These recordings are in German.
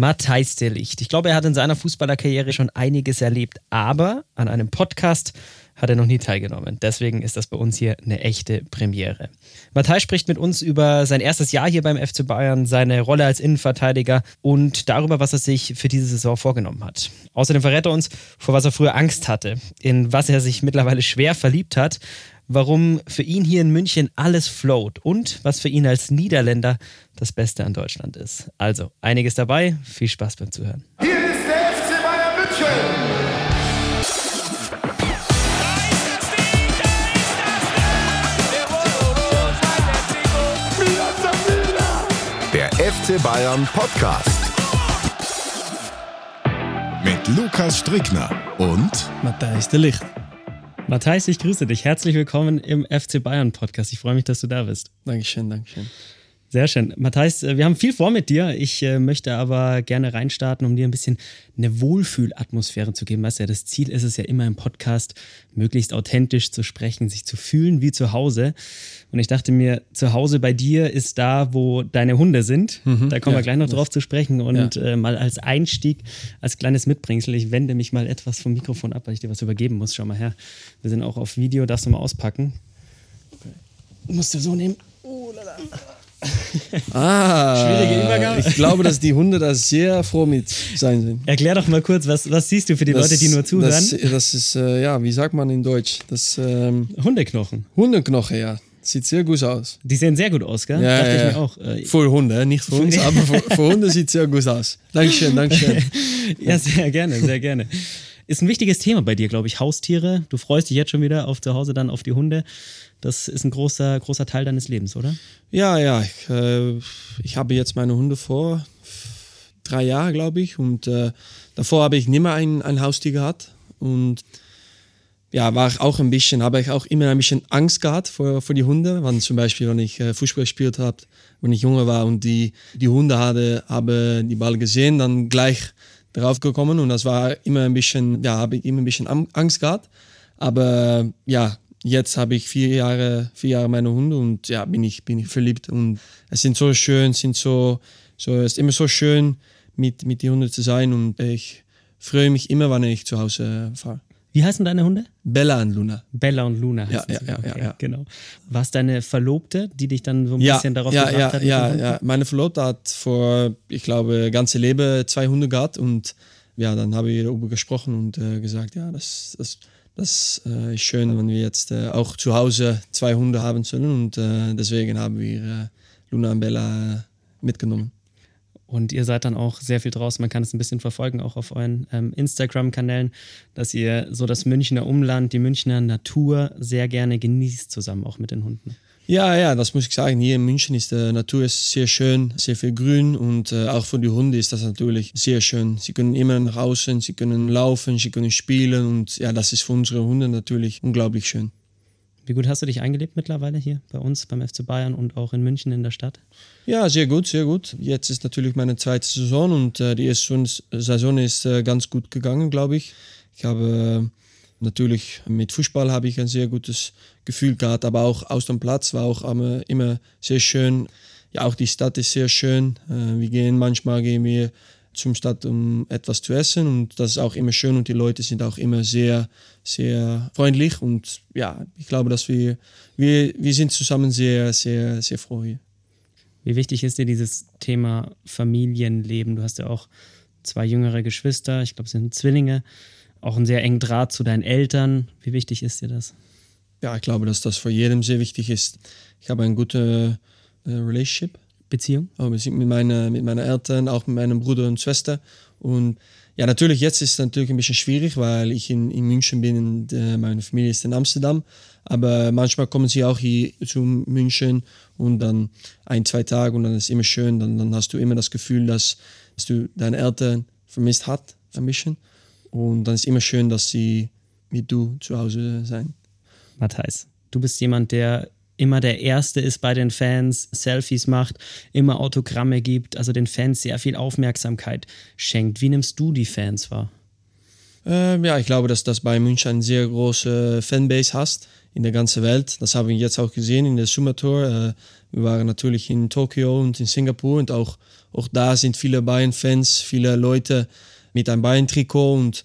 Matthijs de Licht. Ich glaube, er hat in seiner Fußballerkarriere schon einiges erlebt, aber an einem Podcast hat er noch nie teilgenommen. Deswegen ist das bei uns hier eine echte Premiere. Matthijs spricht mit uns über sein erstes Jahr hier beim FC Bayern, seine Rolle als Innenverteidiger und darüber, was er sich für diese Saison vorgenommen hat. Außerdem verrät er uns, vor was er früher Angst hatte, in was er sich mittlerweile schwer verliebt hat, warum für ihn hier in München alles float und was für ihn als Niederländer das Beste an Deutschland ist. Also einiges dabei. Viel Spaß beim Zuhören. Hier ist der FC Bayern München. Der FC Bayern Podcast. Mit Lukas Strickner und Matthijs de Licht. Matthijs, ich grüße dich. Herzlich willkommen im FC Bayern Podcast. Ich freue mich, dass du da bist. Dankeschön, Dankeschön. Sehr schön. Matthijs, äh, wir haben viel vor mit dir. Ich äh, möchte aber gerne reinstarten, um dir ein bisschen eine Wohlfühlatmosphäre zu geben. Weißt du, ja, das Ziel ist es ja immer im Podcast, möglichst authentisch zu sprechen, sich zu fühlen wie zu Hause. Und ich dachte mir, zu Hause bei dir ist da, wo deine Hunde sind. Mhm, da kommen ja, wir gleich noch drauf zu sprechen. Und ja. äh, mal als Einstieg, als kleines Mitbringsel, ich wende mich mal etwas vom Mikrofon ab, weil ich dir was übergeben muss. Schau mal her. Wir sind auch auf Video, darfst du mal auspacken. Okay. Musst du so nehmen. Oh, lala. Ah, Schwierige Übergabe. Ich glaube, dass die Hunde da sehr froh mit sein sind. Erklär doch mal kurz, was, was siehst du für die das, Leute, die nur zuhören? Das, das ist, äh, ja, wie sagt man in Deutsch? Das, ähm, Hundeknochen. Hundeknochen, ja. Sieht sehr gut aus. Die sehen sehr gut aus, gell? Ja, Dachte ja, ich mir auch. Äh, für Hunde, nicht für uns, aber für, für Hunde sieht sehr gut aus. Dankeschön, Dankeschön. ja, sehr gerne, sehr gerne. Ist ein wichtiges Thema bei dir, glaube ich. Haustiere. Du freust dich jetzt schon wieder auf zu Hause dann auf die Hunde. Das ist ein großer, großer Teil deines Lebens, oder? Ja, ja. Ich, äh, ich habe jetzt meine Hunde vor drei Jahren, glaube ich. Und äh, davor habe ich nicht mehr ein, ein Haustier gehabt. Und ja, war auch ein bisschen, habe ich auch immer ein bisschen Angst gehabt vor, vor die Hunde. Wenn zum Beispiel, wenn ich äh, Fußball gespielt habe, wenn ich jünger war und die, die Hunde hatte, habe die Ball gesehen, dann gleich drauf gekommen und das war immer ein bisschen, ja, habe ich immer ein bisschen Angst gehabt. Aber ja, jetzt habe ich vier Jahre, vier Jahre meine Hunde und ja, bin ich, bin ich verliebt. Und es sind so schön, sind so, so, es ist immer so schön, mit, mit den Hunden zu sein und ich freue mich immer, wenn ich zu Hause fahre. Wie heißen deine Hunde? Bella und Luna. Bella und Luna heißen ja, ja, okay, ja, ja, genau. War es deine Verlobte, die dich dann so ein ja, bisschen darauf ja, gebracht ja, hat? Ja, ja, meine Verlobte hat vor, ich glaube, ganze Leben zwei Hunde gehabt und ja, dann habe ich darüber gesprochen und äh, gesagt, ja, das, das das äh, ist schön, wenn wir jetzt äh, auch zu Hause zwei Hunde haben sollen und äh, deswegen haben wir äh, Luna und Bella mitgenommen. Und ihr seid dann auch sehr viel draußen. Man kann es ein bisschen verfolgen, auch auf euren ähm, Instagram-Kanälen, dass ihr so das Münchner Umland, die Münchner Natur sehr gerne genießt, zusammen auch mit den Hunden. Ja, ja, das muss ich sagen. Hier in München ist die Natur ist sehr schön, sehr viel Grün und äh, auch für die Hunde ist das natürlich sehr schön. Sie können immer nach außen, sie können laufen, sie können spielen und ja, das ist für unsere Hunde natürlich unglaublich schön. Wie gut hast du dich eingelebt mittlerweile hier bei uns beim FC Bayern und auch in München in der Stadt? Ja, sehr gut, sehr gut. Jetzt ist natürlich meine zweite Saison und äh, die erste Saison ist äh, ganz gut gegangen, glaube ich. Ich habe äh, Natürlich mit Fußball habe ich ein sehr gutes Gefühl gehabt, aber auch aus dem Platz war auch immer sehr schön. Ja, auch die Stadt ist sehr schön. Äh, wir gehen manchmal gehen wir zum Stadt, um etwas zu essen und das ist auch immer schön und die Leute sind auch immer sehr, sehr freundlich und ja, ich glaube, dass wir, wir, wir sind zusammen sehr, sehr, sehr froh hier. Wie wichtig ist dir dieses Thema Familienleben? Du hast ja auch zwei jüngere Geschwister, ich glaube, es sind Zwillinge auch einen sehr engen Draht zu deinen Eltern. Wie wichtig ist dir das? Ja, ich glaube, dass das für jedem sehr wichtig ist. Ich habe eine gute äh, Relationship. Beziehung? Oh, mit, meine, mit meinen Eltern, auch mit meinem Bruder und Schwester. Und ja, natürlich, jetzt ist es natürlich ein bisschen schwierig, weil ich in, in München bin und äh, meine Familie ist in Amsterdam. Aber manchmal kommen sie auch hier zu München und dann ein, zwei Tage und dann ist es immer schön. Dann, dann hast du immer das Gefühl, dass, dass du deine Eltern vermisst hast, ein bisschen. Und dann ist immer schön, dass sie mit du zu Hause sein. Matthijs, du bist jemand, der immer der Erste ist bei den Fans, Selfies macht, immer Autogramme gibt, also den Fans sehr viel Aufmerksamkeit schenkt. Wie nimmst du die Fans wahr? Ähm, ja, ich glaube, dass das bei München eine sehr große Fanbase hast in der ganzen Welt. Das haben wir jetzt auch gesehen in der Summertour. Äh, wir waren natürlich in Tokio und in Singapur und auch, auch da sind viele Bayern-Fans, viele Leute mit einem Bayern-Trikot und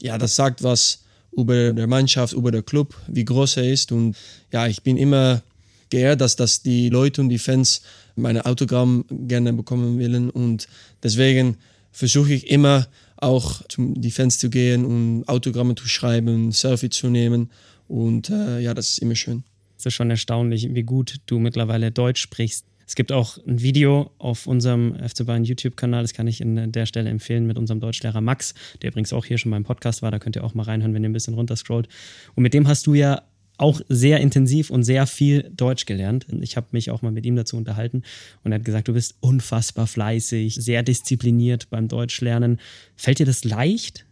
ja, das sagt was über der Mannschaft, über der Club, wie groß er ist und ja, ich bin immer geehrt, dass, dass die Leute und die Fans meine Autogramm gerne bekommen wollen und deswegen versuche ich immer auch zu die Fans zu gehen und Autogramme zu schreiben, Selfie zu nehmen und äh, ja, das ist immer schön. Es ist schon erstaunlich, wie gut du mittlerweile Deutsch sprichst. Es gibt auch ein Video auf unserem FC Bayern YouTube-Kanal, das kann ich in der Stelle empfehlen, mit unserem Deutschlehrer Max, der übrigens auch hier schon beim Podcast war. Da könnt ihr auch mal reinhören, wenn ihr ein bisschen runterscrollt. Und mit dem hast du ja auch sehr intensiv und sehr viel Deutsch gelernt. Ich habe mich auch mal mit ihm dazu unterhalten und er hat gesagt, du bist unfassbar fleißig, sehr diszipliniert beim Deutschlernen. Fällt dir das leicht?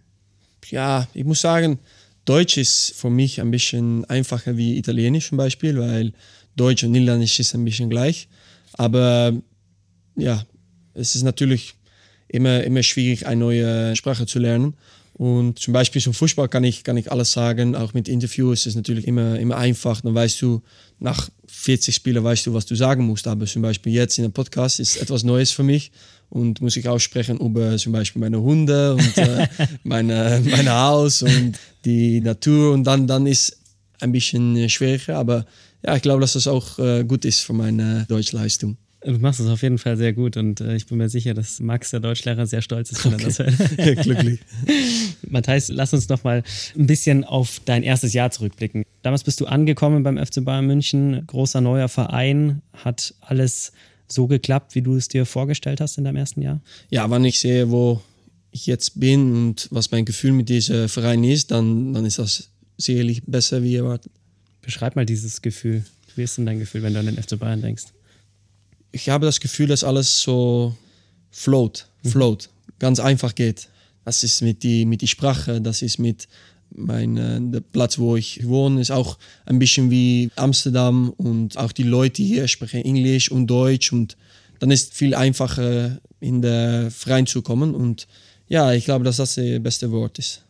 Ja, ich muss sagen, Deutsch ist für mich ein bisschen einfacher wie Italienisch zum Beispiel, weil Deutsch und Niederländisch ist ein bisschen gleich. Aber ja, es ist natürlich immer, immer schwierig, eine neue Sprache zu lernen. Und zum Beispiel zum Fußball kann ich, kann ich alles sagen. Auch mit Interviews ist es natürlich immer, immer einfach. Dann weißt du, nach 40 Spielen weißt du, was du sagen musst. Aber zum Beispiel jetzt in einem Podcast ist etwas Neues für mich und muss ich aussprechen über zum Beispiel meine Hunde und äh, meine, mein Haus und die Natur. Und dann, dann ist ein bisschen schwieriger. Aber ja, ich glaube, dass das auch äh, gut ist für meine Deutschleistung. Du machst es auf jeden Fall sehr gut und äh, ich bin mir sicher, dass Max, der Deutschlehrer, sehr stolz ist, wenn okay. er das hört. Glücklich. Matthias, lass uns noch mal ein bisschen auf dein erstes Jahr zurückblicken. Damals bist du angekommen beim FC Bayern München, großer neuer Verein, hat alles so geklappt, wie du es dir vorgestellt hast in deinem ersten Jahr? Ja, wenn ich sehe, wo ich jetzt bin und was mein Gefühl mit diesem Verein ist, dann, dann ist das sicherlich besser wie erwartet. Beschreib mal dieses Gefühl. Wie ist denn dein Gefühl, wenn du an den FC Bayern denkst? Ich habe das Gefühl, dass alles so float, mhm. float, ganz einfach geht. Das ist mit die, mit die Sprache, das ist mit mein, äh, der Platz, wo ich wohne, ist auch ein bisschen wie Amsterdam und auch die Leute hier sprechen Englisch und Deutsch und dann ist viel einfacher in der Freien zu kommen und ja, ich glaube, dass das das beste Wort ist.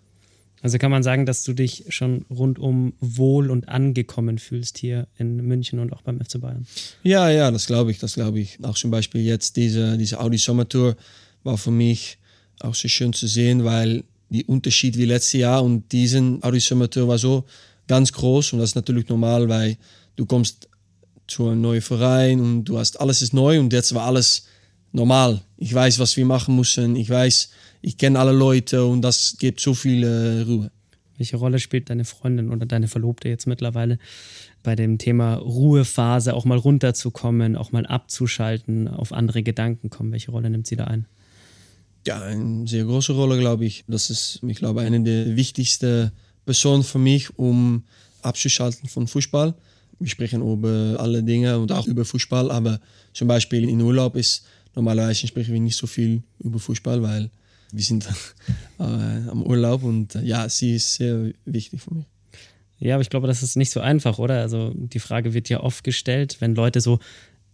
Also kann man sagen, dass du dich schon rundum wohl und angekommen fühlst hier in München und auch beim FC Bayern? Ja, ja, das glaube ich, das glaube ich. Auch zum Beispiel jetzt diese, diese Audi Sommertour war für mich auch so schön zu sehen, weil die Unterschied wie letztes Jahr und diesen Audi Sommertour war so ganz groß und das ist natürlich normal, weil du kommst zu einem neuen Verein und du hast alles ist neu und jetzt war alles normal. Ich weiß, was wir machen müssen. Ich weiß, ich kenne alle Leute und das gibt so viel äh, Ruhe. Welche Rolle spielt deine Freundin oder deine Verlobte jetzt mittlerweile bei dem Thema Ruhephase, auch mal runterzukommen, auch mal abzuschalten, auf andere Gedanken kommen? Welche Rolle nimmt sie da ein? Ja, eine sehr große Rolle, glaube ich. Das ist, ich glaube, eine der wichtigsten Personen für mich, um abzuschalten von Fußball. Wir sprechen über alle Dinge und auch über Fußball, aber zum Beispiel in Urlaub ist normalerweise sprechen wir nicht so viel über Fußball, weil wir sind äh, am Urlaub und äh, ja, sie ist sehr wichtig für mich. Ja, aber ich glaube, das ist nicht so einfach, oder? Also die Frage wird ja oft gestellt, wenn Leute so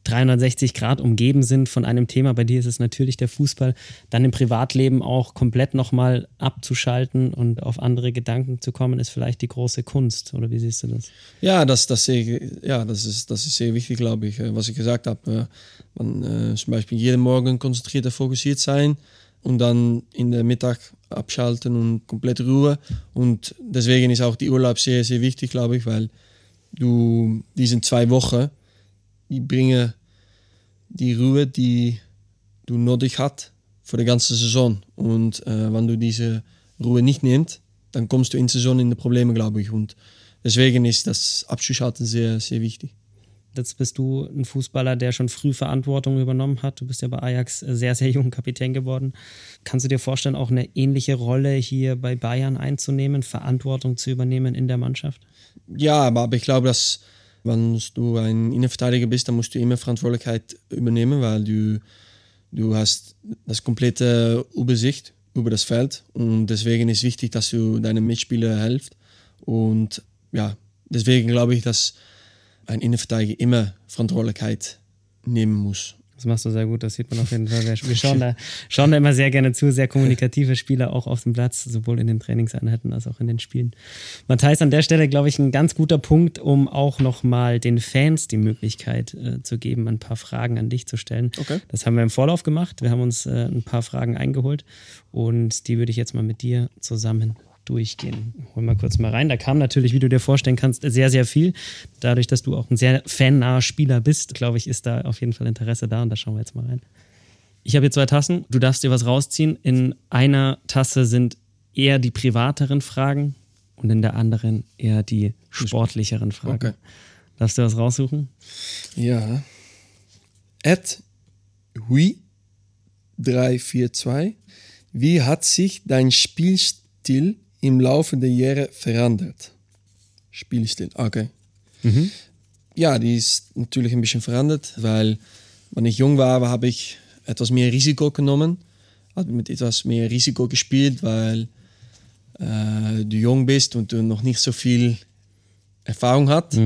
360 Grad umgeben sind von einem Thema. Bei dir ist es natürlich der Fußball. Dann im Privatleben auch komplett nochmal abzuschalten und auf andere Gedanken zu kommen, ist vielleicht die große Kunst. Oder wie siehst du das? Ja, das, das, ja, das, ist, das ist sehr wichtig, glaube ich. Äh, was ich gesagt habe, man äh, zum Beispiel jeden Morgen konzentriert fokussiert sein und dann in der Mittag abschalten und komplett Ruhe. Und deswegen ist auch die Urlaub sehr, sehr wichtig, glaube ich, weil du diesen zwei Wochen, die bringen die Ruhe, die du nötig hast für die ganze Saison. Und äh, wenn du diese Ruhe nicht nimmst, dann kommst du in die Saison in die Probleme, glaube ich. Und deswegen ist das Abschalten sehr, sehr wichtig. Jetzt bist du ein Fußballer, der schon früh Verantwortung übernommen hat. Du bist ja bei Ajax sehr, sehr jung Kapitän geworden. Kannst du dir vorstellen, auch eine ähnliche Rolle hier bei Bayern einzunehmen, Verantwortung zu übernehmen in der Mannschaft? Ja, aber ich glaube, dass wenn du ein Innenverteidiger bist, dann musst du immer Verantwortlichkeit übernehmen, weil du, du hast das komplette Übersicht über das Feld und deswegen ist wichtig, dass du deinen Mitspielern helft und ja, deswegen glaube ich, dass ein Innenverteidiger immer Verantwortlichkeit nehmen muss. Das machst du sehr gut, das sieht man auf jeden Fall. Wir, schauen, da, schauen da immer sehr gerne zu, sehr kommunikative Spieler auch auf dem Platz, sowohl in den Trainingseinheiten als auch in den Spielen. Matthijs, an der Stelle, glaube ich, ein ganz guter Punkt, um auch nochmal den Fans die Möglichkeit äh, zu geben, ein paar Fragen an dich zu stellen. Okay. Das haben wir im Vorlauf gemacht. Wir haben uns äh, ein paar Fragen eingeholt und die würde ich jetzt mal mit dir zusammen durchgehen. Hol mal kurz mal rein. Da kam natürlich, wie du dir vorstellen kannst, sehr, sehr viel. Dadurch, dass du auch ein sehr fannaher Spieler bist, glaube ich, ist da auf jeden Fall Interesse da und da schauen wir jetzt mal rein. Ich habe hier zwei Tassen. Du darfst dir was rausziehen. In einer Tasse sind eher die privateren Fragen und in der anderen eher die sportlicheren Fragen. Okay. Darfst du was raussuchen? Ja. At Hui 342. Wie hat sich dein Spielstil im Laufe der Jahre verändert? Spielstil, okay. Ja, die ist natürlich ein bisschen verändert, weil wenn ich jung war, habe ich etwas mehr Risiko genommen, habe mit etwas mehr Risiko gespielt, weil äh, du jung bist und du noch nicht so viel Erfahrung hast.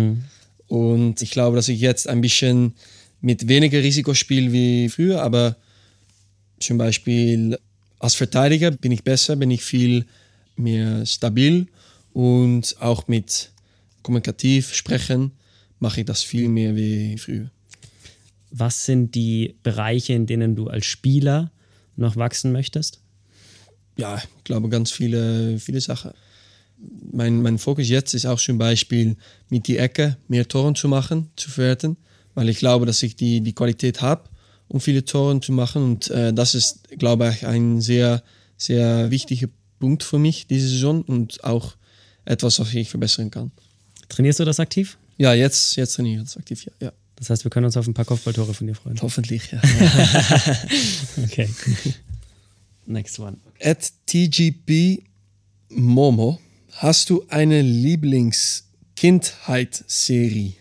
Und ich glaube, dass ich jetzt ein bisschen mit weniger Risiko spiele wie früher, aber zum Beispiel als Verteidiger bin ich besser, bin ich viel mehr stabil und auch mit kommunikativ sprechen mache ich das viel mehr wie früher. Was sind die Bereiche, in denen du als Spieler noch wachsen möchtest? Ja, ich glaube ganz viele, viele Sachen. Mein, mein Fokus jetzt ist auch zum Beispiel mit die Ecke mehr Toren zu machen, zu verwerten, weil ich glaube, dass ich die, die Qualität habe, um viele Tore zu machen und äh, das ist, glaube ich, ein sehr, sehr wichtiger Punkt für mich diese Saison und auch etwas, was ich verbessern kann. Trainierst du das aktiv? Ja, jetzt, jetzt trainiere ich das aktiv, ja. ja. Das heißt, wir können uns auf ein paar Kopfballtore von dir freuen. Hoffentlich, ja. Okay. Next one. At TGP Momo, hast du eine Lieblings-Kindheit-Serie?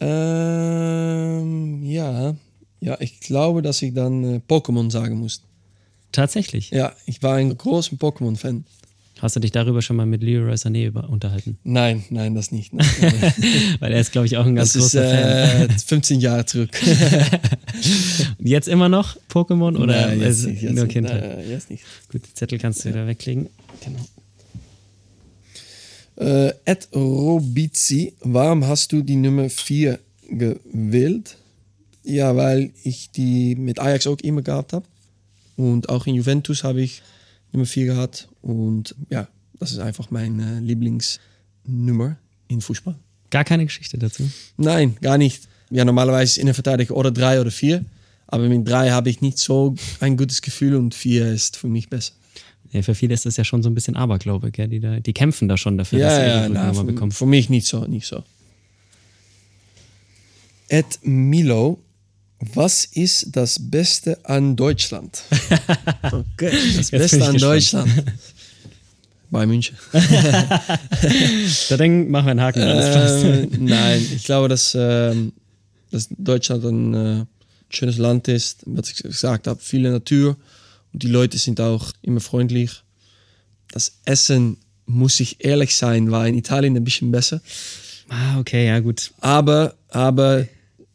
Ähm, ja. Ja, ich glaube, dass ich dann äh, Pokémon sagen muss. Tatsächlich. Ja, ich war ein großer Pokémon-Fan. Hast du dich darüber schon mal mit Leroy Sané über unterhalten? Nein, nein, das nicht. Nein. Weil er ist, glaube ich, auch ein ganz Das ist großer Fan. äh, 15 Jahre zurück. Jetzt immer noch Pokémon oder Nein, ist jetzt nicht, jetzt nur nicht. Kindheit? Nein, jetzt nicht. Gut, die Zettel kannst du wieder weglegen. Genau. Äh, Ed Robizi, warum hast du die Nummer 4 gewählt? Ja, weil ich die mit Ajax auch immer gehabt habe. Und auch in Juventus habe ich Nummer 4 gehabt. Und ja, das ist einfach meine Lieblingsnummer in Fußball. Gar keine Geschichte dazu. Nein, gar nicht. Ja, normalerweise ist Innenverteidiger oder 3 oder 4. Aber mit 3 habe ich nicht so ein gutes Gefühl und 4 ist für mich besser. Ja, für viele ist das ja schon so ein bisschen Aberglaube, gell? Die, da, die kämpfen da schon dafür, dass Ja, sie ja, ihre Nummer bekommen. für mich nicht so, nicht so. Ed Milo, was ist das Beste an Deutschland? okay, das Beste an gespannt. Deutschland. Bei München. Da denk, machen wir einen Haken. äh, nein, ich glaube, dass, ähm, dass Deutschland ein äh, schönes Land ist, was ich gesagt habe, viele Natur und die Leute sind auch immer freundlich. Das Essen, muss ich ehrlich sein, war in Italien ein bisschen besser. Ah, okay, ja, gut. Aber, aber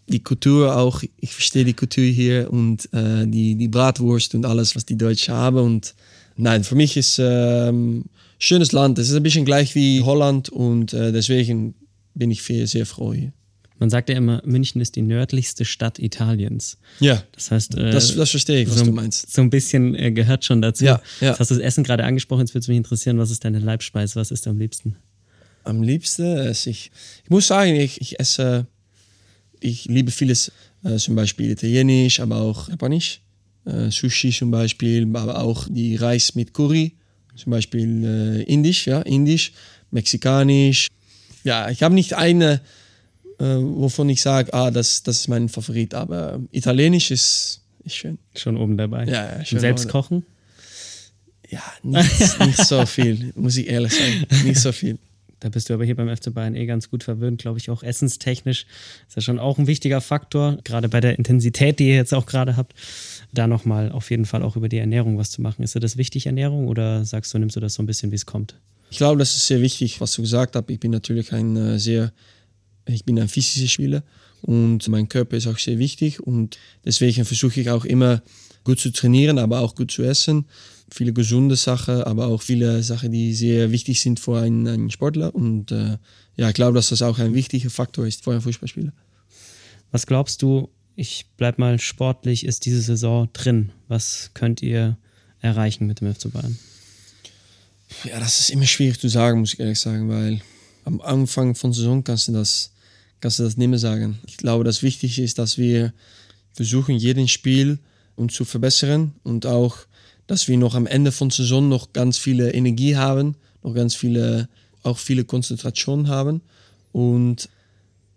die Kultur auch, ich verstehe die Kultur hier und äh, die, die Bratwurst und alles, was die Deutschen haben. Und nein, für mich ist ähm, schönes Land. Es ist ein bisschen gleich wie Holland und äh, deswegen bin ich sehr, sehr froh hier. Man sagt ja immer, München ist die nördlichste Stadt Italiens. Ja, Das heißt, äh, das, das verstehe ich, was so, du meinst. so ein bisschen äh, gehört schon dazu. Ja, ja. Jetzt hast du das Essen gerade angesprochen, jetzt würde es mich interessieren, was ist deine Leibspeise, was ist am liebsten? Am liebsten esse ich, ich muss sagen, ich, ich esse, ich liebe vieles, äh, zum Beispiel Italienisch, aber auch Japanisch. Äh, Sushi zum Beispiel, aber auch die Reis mit Curry, zum Beispiel äh, Indisch, ja, Indisch, Mexikanisch. Ja, ich habe nicht eine, äh, wovon ich sage, ah, das, das ist mein Favorit, aber Italienisch ist, ist schön. Schon oben dabei. Ja, ja, Und schön selbst kochen? Ja, nicht, nicht so viel, muss ich ehrlich sagen, nicht so viel. Da bist du aber hier beim FC Bayern eh ganz gut verwöhnt, glaube ich, auch essenstechnisch. Ist ja schon auch ein wichtiger Faktor, gerade bei der Intensität, die ihr jetzt auch gerade habt, da nochmal auf jeden Fall auch über die Ernährung was zu machen. Ist dir das wichtig, Ernährung, oder sagst du, nimmst du das so ein bisschen, wie es kommt? Ich glaube, das ist sehr wichtig, was du gesagt hast. Ich bin natürlich ein äh, sehr, ich bin ein physischer Spieler und mein Körper ist auch sehr wichtig und deswegen versuche ich auch immer gut zu trainieren, aber auch gut zu essen. Viele gesunde Sachen, aber auch viele Sachen, die sehr wichtig sind für einen, einen Sportler und äh, ja, ich glaube, dass das auch ein wichtiger Faktor ist für einen Fußballspieler. Was glaubst du, ich bleib mal sportlich, ist diese Saison drin? Was könnt ihr erreichen mit dem FC Bayern? Ja, das ist immer schwierig zu sagen, muss ich ehrlich sagen, weil am Anfang von Saison kannst du das, kannst du das nicht mehr sagen. Ich glaube, das Wichtige ist, dass wir versuchen, jeden Spiel uns zu verbessern und auch, dass wir noch am Ende von Saison noch ganz viele Energie haben, noch ganz viele, auch viele Konzentration haben und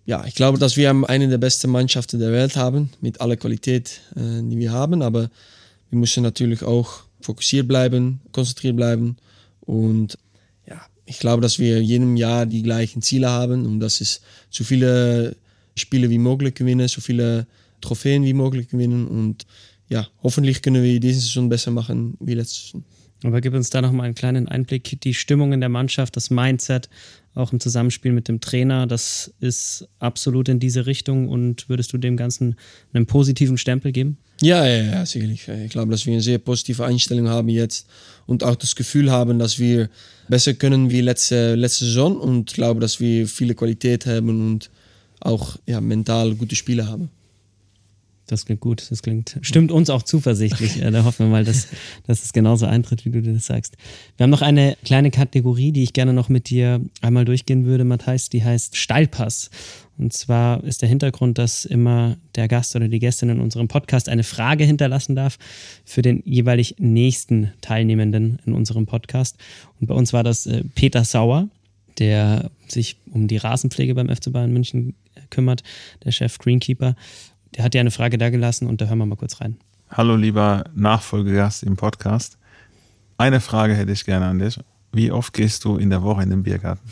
ja, ich glaube, dass wir eine der besten Mannschaften der Welt haben, mit aller Qualität, äh, die wir haben. Aber wir müssen natürlich auch fokussiert bleiben, konzentriert bleiben. Und ja, ich glaube, dass wir jedem Jahr die gleichen Ziele haben. Und das ist so viele Spiele wie möglich gewinnen, so viele Trophäen wie möglich gewinnen. Und ja, hoffentlich können wir diese Saison besser machen wie letzte Saison. Aber gib uns da noch mal einen kleinen Einblick. Die Stimmung in der Mannschaft, das Mindset, auch im Zusammenspiel mit dem Trainer, das ist absolut in diese Richtung. Und würdest du dem Ganzen einen positiven Stempel geben? Ja, ja, ja, sicherlich. Ich glaube, dass wir eine sehr positive Einstellung haben jetzt und auch das Gefühl haben, dass wir besser können wie letzte, letzte Saison und ich glaube, dass wir viele Qualität haben und auch ja, mental gute Spieler haben. Das klingt gut, das klingt, stimmt uns auch zuversichtlich. da hoffen wir mal, dass, dass es genauso eintritt, wie du das sagst. Wir haben noch eine kleine Kategorie, die ich gerne noch mit dir einmal durchgehen würde, Matthias, die heißt Steilpass. Und zwar ist der Hintergrund, dass immer der Gast oder die Gästin in unserem Podcast eine Frage hinterlassen darf für den jeweilig nächsten Teilnehmenden in unserem Podcast. Und bei uns war das äh, Peter Sauer, der sich um die Rasenpflege beim FC Bayern München kümmert, der Chef Greenkeeper. Der hat dir eine Frage da gelassen und da hören wir mal kurz rein. Hallo lieber Nachfolgegast im Podcast. Eine Frage hätte ich gerne an dich. Wie oft gehst du in der Woche in den Biergarten?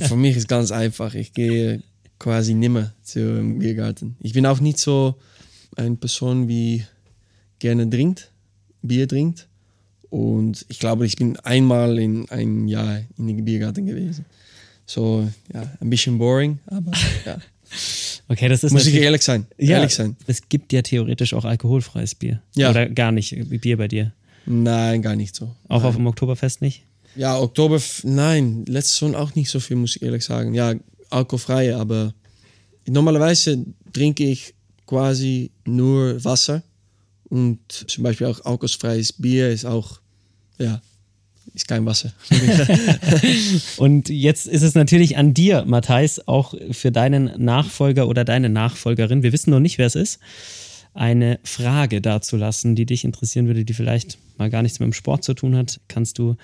Für mich ist ganz einfach. Ich gehe quasi nimmer zum Biergarten. Ich bin auch nicht so eine Person, wie gerne trinkt, Bier trinkt. Und ich glaube, ich bin einmal in einem Jahr in den Biergarten gewesen. So, ja, ein bisschen boring, aber ja. Okay, das ist Muss ich ehrlich sein. Ja, ehrlich sein. Es gibt ja theoretisch auch alkoholfreies Bier. Ja. Oder gar nicht Bier bei dir. Nein, gar nicht so. Auch Nein. auf dem Oktoberfest nicht? Ja, Oktober, nein, letztes Jahr auch nicht so viel, muss ich ehrlich sagen. Ja, alkoholfrei, aber normalerweise trinke ich quasi nur Wasser und zum Beispiel auch alkoholfreies Bier ist auch, ja, ist kein Wasser. Und jetzt ist es natürlich an dir, Matthijs, auch für deinen Nachfolger oder deine Nachfolgerin, wir wissen noch nicht, wer es ist, eine Frage dazulassen, die dich interessieren würde, die vielleicht mal gar nichts mit dem Sport zu tun hat. Kannst du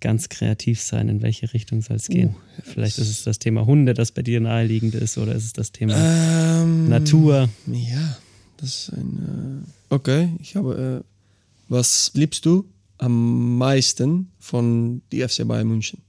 ganz kreativ sein, in welche Richtung soll es gehen? vielleicht ist es das Thema Hunde, das bei dir naheliegend ist, oder ist es das Thema ähm, Natur? Ja, das ist ein. Äh, okay, ich habe. Äh, was liebst du am meisten von die FC Bayern München?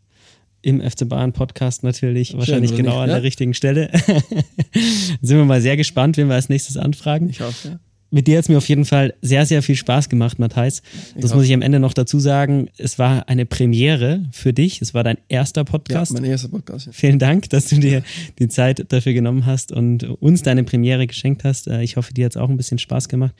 Im FC Bayern Podcast natürlich, wahrscheinlich oder genau nicht, an ja? der richtigen Stelle. Sind wir mal sehr gespannt, wen wir als nächstes anfragen. Ich hoffe, ja. Mit dir hat es mir auf jeden Fall sehr, sehr viel Spaß gemacht, Matthijs. Das auch. muss ich am Ende noch dazu sagen. Es war eine Premiere für dich. Es war dein erster Ja, Podcast. mein erster Podcast. Ja. Vielen Dank, dass du dir die Zeit dafür genommen hast und uns deine Premiere geschenkt hast. Äh, Ich hoffe, dir hat es auch ein bisschen Spaß gemacht.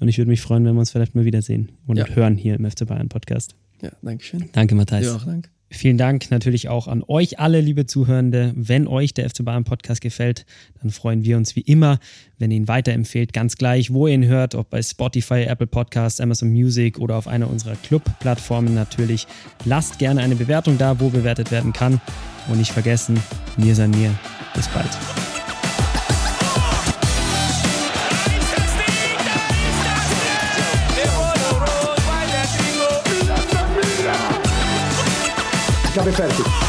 Und ich würde mich freuen, wenn wir uns vielleicht mal wiedersehen und Ja. hören hier im FC Bayern Podcast. ja, danke schön. Danke, Matthijs. Ja, auch danke. Vielen Dank natürlich auch an euch alle, liebe Zuhörende. Wenn euch der FC Bayern Podcast gefällt, dann freuen wir uns wie immer, wenn ihr ihn weiterempfehlt, ganz gleich, wo ihr ihn hört, ob bei Spotify, Apple Podcasts, Amazon Music oder auf einer unserer Club-Plattformen natürlich. Lasst gerne eine Bewertung da, wo bewertet werden kann. Und nicht vergessen, mir sei mir. Bis bald. Tchau, Beperto.